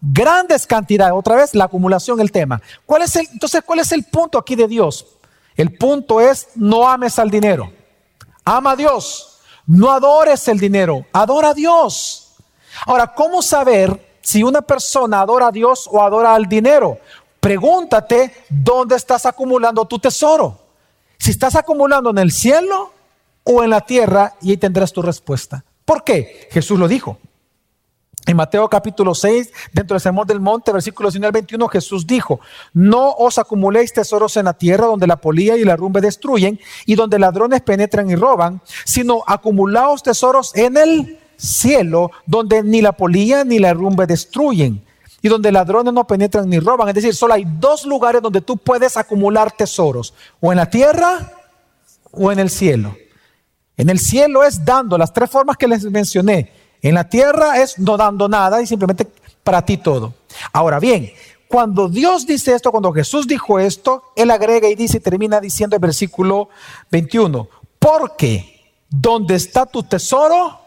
[SPEAKER 1] grandes cantidades. Otra vez, la acumulación, el tema. ¿Cuál es el, entonces, ¿cuál es el punto aquí de Dios? El punto es, no ames al dinero. Ama a Dios. No adores el dinero. Adora a Dios. Ahora, ¿cómo saber si una persona adora a Dios o adora al dinero? Pregúntate dónde estás acumulando tu tesoro. Si estás acumulando en el cielo o en la tierra y ahí tendrás tu respuesta. ¿Por qué? Jesús lo dijo. En Mateo capítulo 6, dentro del Sermón del Monte, versículos 1 al 21, Jesús dijo, no os acumuléis tesoros en la tierra donde la polilla y la rumbe destruyen y donde ladrones penetran y roban, sino acumulaos tesoros en el cielo donde ni la polilla ni la rumbe destruyen y donde ladrones no penetran ni roban. Es decir, solo hay dos lugares donde tú puedes acumular tesoros, o en la tierra o en el cielo. En el cielo es dando, las tres formas que les mencioné. En la tierra es no dando nada y simplemente para ti todo. Ahora bien, cuando Dios dice esto, cuando Jesús dijo esto, Él agrega y dice y termina diciendo el versículo 21, porque donde está tu tesoro,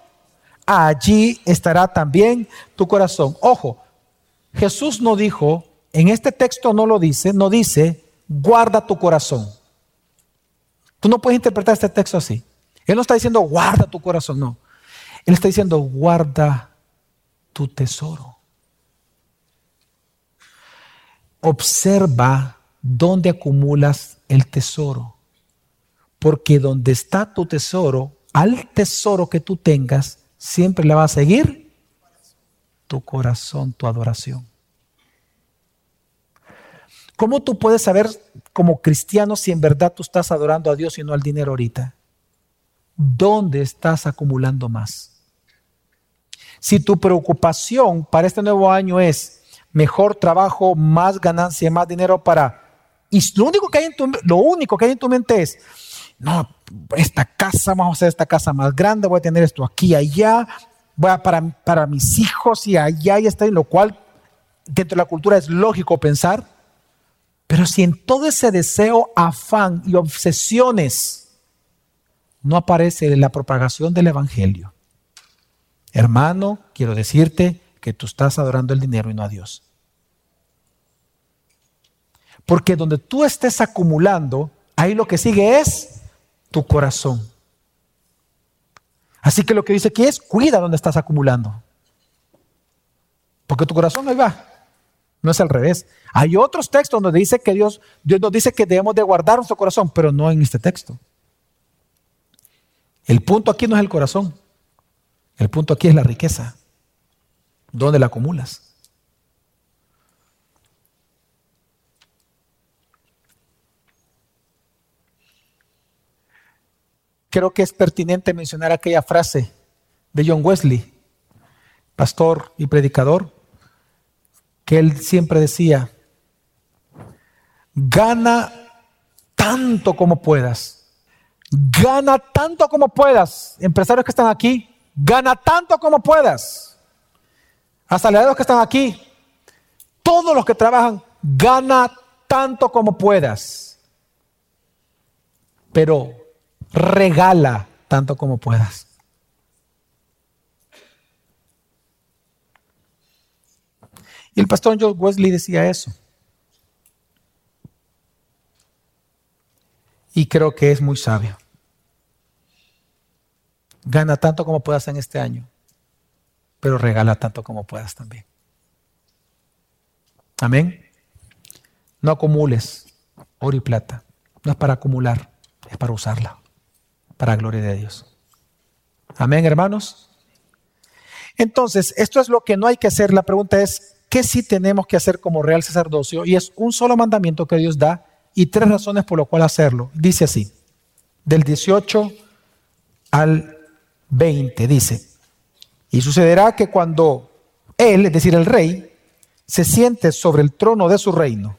[SPEAKER 1] allí estará también tu corazón. Ojo, Jesús no dijo, en este texto no lo dice, no dice, guarda tu corazón. Tú no puedes interpretar este texto así. Él no está diciendo, guarda tu corazón, no. Él está diciendo, guarda tu tesoro. Observa dónde acumulas el tesoro. Porque donde está tu tesoro, al tesoro que tú tengas, siempre le va a seguir tu corazón, tu adoración. ¿Cómo tú puedes saber como cristiano si en verdad tú estás adorando a Dios y no al dinero ahorita? ¿Dónde estás acumulando más? Si tu preocupación para este nuevo año es mejor trabajo, más ganancia, más dinero para... Y lo único que hay en tu, lo único que hay en tu mente es, no, esta casa, vamos a hacer esta casa más grande, voy a tener esto aquí, allá, voy a para, para mis hijos y allá y está, lo cual dentro de la cultura es lógico pensar, pero si en todo ese deseo, afán y obsesiones no aparece la propagación del Evangelio, hermano, quiero decirte que tú estás adorando el dinero y no a Dios. Porque donde tú estés acumulando, ahí lo que sigue es tu corazón. Así que lo que dice aquí es, cuida donde estás acumulando. Porque tu corazón ahí va. No es al revés. Hay otros textos donde dice que Dios, Dios nos dice que debemos de guardar nuestro corazón, pero no en este texto. El punto aquí no es el corazón. El punto aquí es la riqueza. ¿Dónde la acumulas? Creo que es pertinente mencionar aquella frase de John Wesley, pastor y predicador, que él siempre decía, gana tanto como puedas, gana tanto como puedas, empresarios que están aquí, gana tanto como puedas, asalariados que están aquí, todos los que trabajan, gana tanto como puedas, pero regala tanto como puedas. Y el pastor John Wesley decía eso. Y creo que es muy sabio. Gana tanto como puedas en este año, pero regala tanto como puedas también. Amén. No acumules oro y plata. No es para acumular, es para usarla, para gloria de Dios. Amén, hermanos. Entonces, esto es lo que no hay que hacer. La pregunta es, ¿qué sí tenemos que hacer como real sacerdocio? Y es un solo mandamiento que Dios da y tres razones por lo cual hacerlo. Dice así, del 18 al 20, dice, y sucederá que cuando Él, es decir, el rey, se siente sobre el trono de su reino,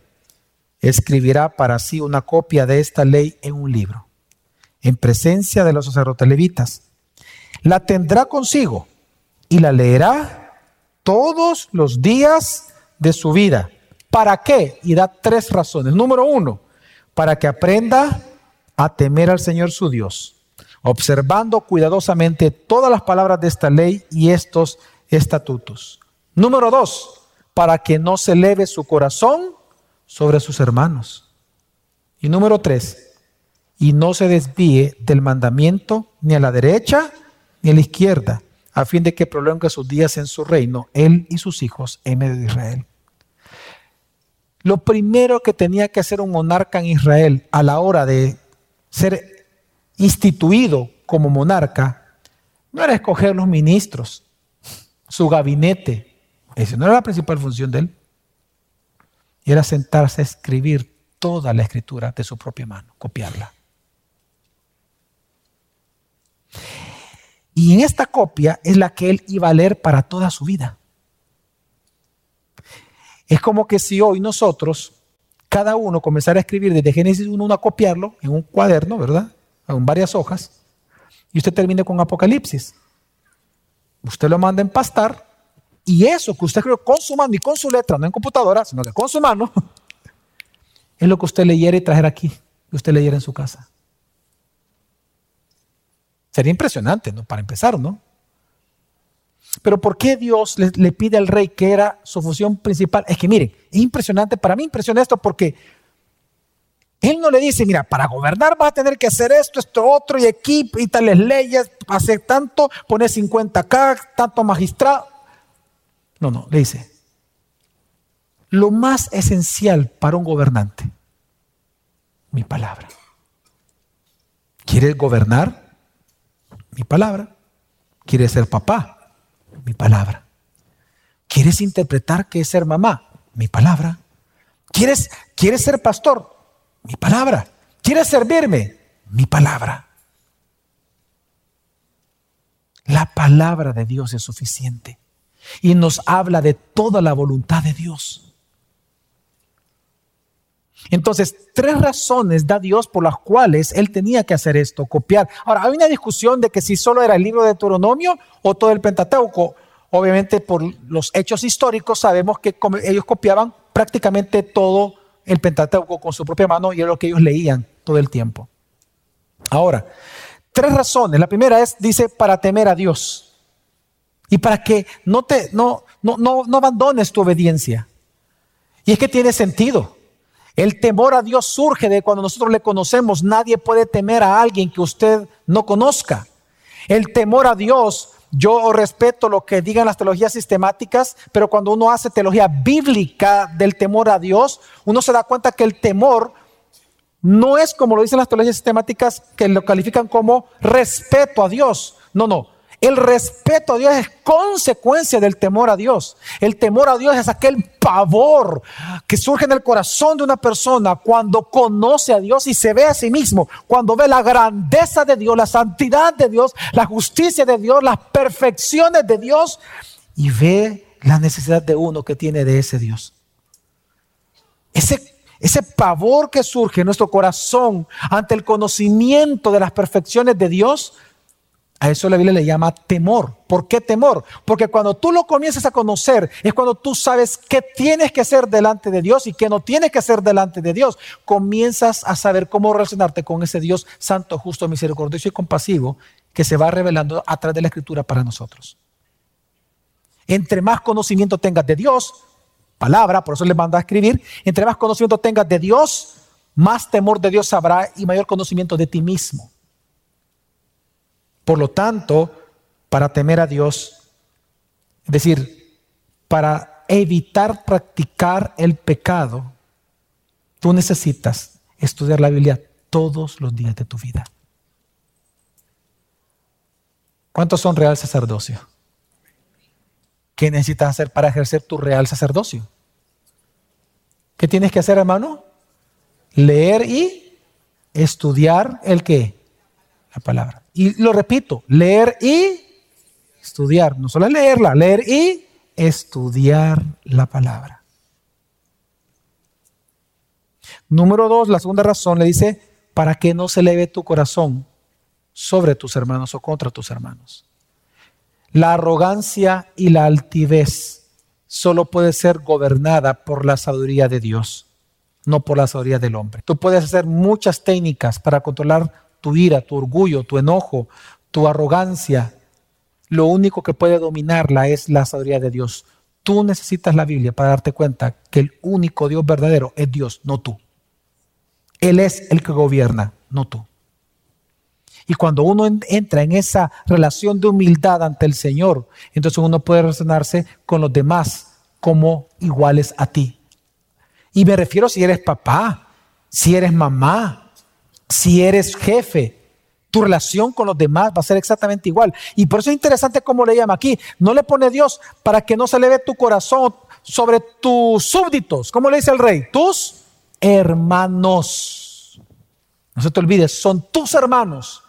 [SPEAKER 1] escribirá para sí una copia de esta ley en un libro, en presencia de los sacerdotes levitas. La tendrá consigo y la leerá todos los días de su vida. ¿Para qué? Y da tres razones. Número uno, para que aprenda a temer al Señor su Dios, observando cuidadosamente todas las palabras de esta ley y estos estatutos. Número dos, para que no se eleve su corazón sobre sus hermanos. Y número tres, y no se desvíe del mandamiento ni a la derecha ni a la izquierda, a fin de que prolongue sus días en su reino, él y sus hijos en medio de Israel. Lo primero que tenía que hacer un monarca en Israel a la hora de ser instituido como monarca no era escoger los ministros, su gabinete. Esa no era la principal función de él. Era sentarse a escribir toda la escritura de su propia mano, copiarla. Y en esta copia es la que él iba a leer para toda su vida. Es como que si hoy nosotros, cada uno comenzara a escribir desde Génesis 1 a copiarlo en un cuaderno, ¿verdad? En varias hojas, y usted termine con Apocalipsis. Usted lo manda a empastar y eso que usted escribió con su mano y con su letra, no en computadora, sino que con su mano, es lo que usted leyera y trajera aquí, que usted leyera en su casa. Sería impresionante, ¿no? Para empezar, ¿no? Pero ¿por qué Dios le, pide al rey que era su función principal? Es que miren, es impresionante, para mí impresiona esto porque él no le dice, mira, para gobernar vas a tener que hacer esto, esto, otro, y equipo, y tales leyes, hacer tanto, poner 50k, tanto magistrado. No, no, le dice, lo más esencial para un gobernante, mi palabra. ¿Quieres gobernar? Mi palabra. ¿Quieres ser papá? Mi palabra. ¿Quieres interpretar qué es ser mamá? Mi palabra. ¿Quieres, ¿Quieres ser pastor? Mi palabra. ¿Quieres servirme? Mi palabra. La palabra de Dios es suficiente y nos habla de toda la voluntad de Dios. Entonces, tres razones da Dios por las cuales él tenía que hacer esto, copiar. Ahora, hay una discusión de que si solo era el libro de Deuteronomio o todo el Pentateuco. Obviamente, por los hechos históricos, sabemos que ellos copiaban prácticamente todo el Pentateuco con su propia mano y era lo que ellos leían todo el tiempo. Ahora, tres razones. La primera es, dice, para temer a Dios y para que no, te, no, no, no, no abandones tu obediencia. Y es que tiene sentido. El temor a Dios surge de cuando nosotros le conocemos. Nadie puede temer a alguien que usted no conozca. El temor a Dios, yo respeto lo que digan las teologías sistemáticas, pero cuando uno hace teología bíblica del temor a Dios, uno se da cuenta que el temor no es como lo dicen las teologías sistemáticas que lo califican como respeto a Dios. No, no. El respeto a Dios es consecuencia del temor a Dios. El temor a Dios es aquel pavor que surge en el corazón de una persona cuando conoce a Dios y se ve a sí mismo, cuando ve la grandeza de Dios, la santidad de Dios, la justicia de Dios, las perfecciones de Dios y ve la necesidad de uno que tiene de ese Dios. Ese ese pavor que surge en nuestro corazón ante el conocimiento de las perfecciones de Dios a eso la Biblia le llama temor. ¿Por qué temor? Porque cuando tú lo comienzas a conocer es cuando tú sabes qué tienes que hacer delante de Dios y qué no tienes que hacer delante de Dios. Comienzas a saber cómo relacionarte con ese Dios santo, justo, misericordioso y compasivo que se va revelando a través de la escritura para nosotros. Entre más conocimiento tengas de Dios, palabra, por eso le manda a escribir, entre más conocimiento tengas de Dios, más temor de Dios habrá y mayor conocimiento de ti mismo. Por lo tanto, para temer a Dios, es decir, para evitar practicar el pecado, tú necesitas estudiar la Biblia todos los días de tu vida. ¿Cuántos son real sacerdocio? ¿Qué necesitas hacer para ejercer tu real sacerdocio? ¿Qué tienes que hacer, hermano? Leer y estudiar el qué? La palabra. Y lo repito, leer y estudiar. No solo leerla, leer y estudiar la palabra. Número dos, la segunda razón le dice, para que no se eleve tu corazón sobre tus hermanos o contra tus hermanos. La arrogancia y la altivez solo puede ser gobernada por la sabiduría de Dios, no por la sabiduría del hombre. Tú puedes hacer muchas técnicas para controlar tu ira, tu orgullo, tu enojo, tu arrogancia, lo único que puede dominarla es la sabiduría de Dios. Tú necesitas la Biblia para darte cuenta que el único Dios verdadero es Dios, no tú. Él es el que gobierna, no tú. Y cuando uno entra en esa relación de humildad ante el Señor, entonces uno puede relacionarse con los demás como iguales a ti. Y me refiero si eres papá, si eres mamá, si eres jefe, tu relación con los demás va a ser exactamente igual. Y por eso es interesante cómo le llama aquí. No le pone Dios para que no se eleve tu corazón sobre tus súbditos. ¿Cómo le dice el rey? Tus hermanos. No se te olvides, son tus hermanos.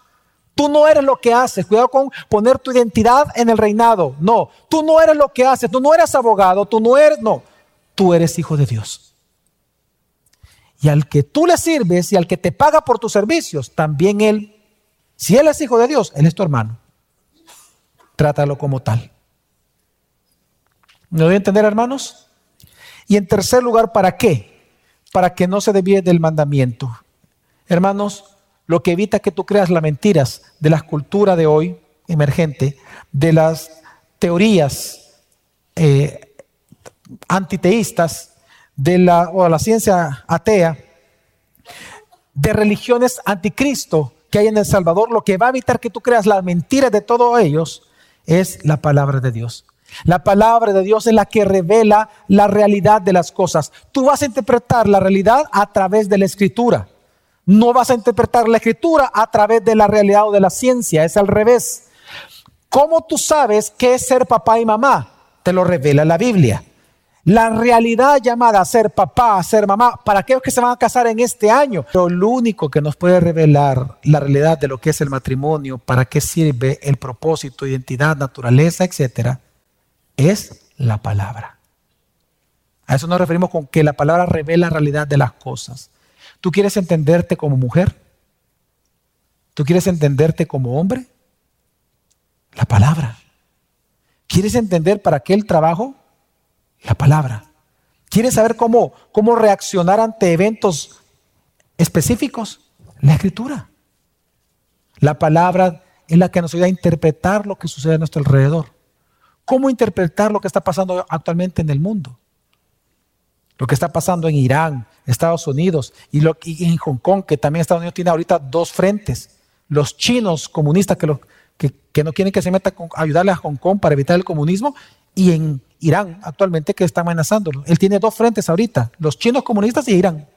[SPEAKER 1] Tú no eres lo que haces. Cuidado con poner tu identidad en el reinado. No, tú no eres lo que haces. Tú no eres abogado. Tú no eres, no. Tú eres hijo de Dios. Y al que tú le sirves y al que te paga por tus servicios, también él, si él es hijo de Dios, él es tu hermano. Trátalo como tal. ¿Me voy a entender, hermanos? Y en tercer lugar, ¿para qué? Para que no se desvíe del mandamiento. Hermanos, lo que evita que tú creas las mentiras de la cultura de hoy emergente, de las teorías eh, antiteístas, de la, o la ciencia atea, de religiones anticristo que hay en El Salvador, lo que va a evitar que tú creas las mentiras de todos ellos es la palabra de Dios. La palabra de Dios es la que revela la realidad de las cosas. Tú vas a interpretar la realidad a través de la escritura. No vas a interpretar la escritura a través de la realidad o de la ciencia, es al revés. ¿Cómo tú sabes qué es ser papá y mamá? Te lo revela la Biblia. La realidad llamada a ser papá, a ser mamá, para aquellos que se van a casar en este año. Pero lo único que nos puede revelar la realidad de lo que es el matrimonio, para qué sirve el propósito, identidad, naturaleza, etcétera, es la palabra. A eso nos referimos con que la palabra revela la realidad de las cosas. ¿Tú quieres entenderte como mujer? ¿Tú quieres entenderte como hombre? La palabra. ¿Quieres entender para qué el trabajo? La palabra. ¿Quieres saber cómo, cómo reaccionar ante eventos específicos? La escritura. La palabra es la que nos ayuda a interpretar lo que sucede a nuestro alrededor. ¿Cómo interpretar lo que está pasando actualmente en el mundo? Lo que está pasando en Irán, Estados Unidos y, en Hong Kong, que también Estados Unidos tiene ahorita dos frentes. Los chinos comunistas que, no quieren que se meta a ayudarle a Hong Kong para evitar el comunismo y en Irán actualmente que está amenazándolo. Él tiene dos frentes ahorita, los chinos comunistas y Irán.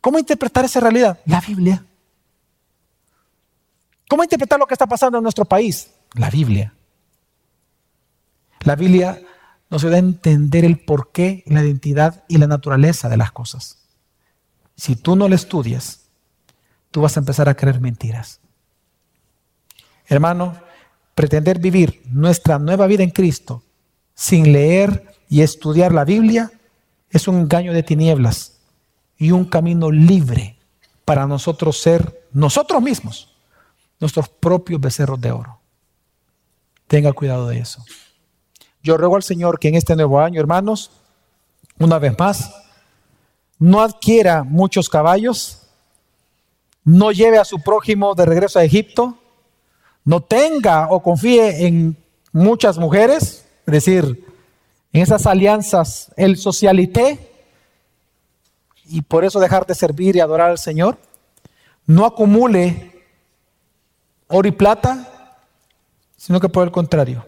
[SPEAKER 1] ¿Cómo interpretar esa realidad? La Biblia. ¿Cómo interpretar lo que está pasando en nuestro país? La Biblia. La Biblia nos ayuda a entender el porqué, la identidad y la naturaleza de las cosas. Si tú no la estudias, tú vas a empezar a creer mentiras. Hermano, pretender vivir nuestra nueva vida en Cristo sin leer y estudiar la Biblia es un engaño de tinieblas y un camino libre para nosotros ser nosotros mismos, nuestros propios becerros de oro. Tenga cuidado de eso. Yo ruego al Señor que en este nuevo año, hermanos, una vez más, no adquiera muchos caballos, no lleve a su prójimo de regreso a Egipto, no tenga o confíe en muchas mujeres, es decir, en esas alianzas, el socialité, y por eso dejar de servir y adorar al Señor. No acumule oro y plata, sino que por el contrario,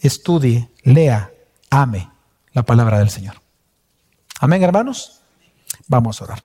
[SPEAKER 1] estudie, lea, ame la palabra del Señor. Amén, hermanos. Vamos a orar.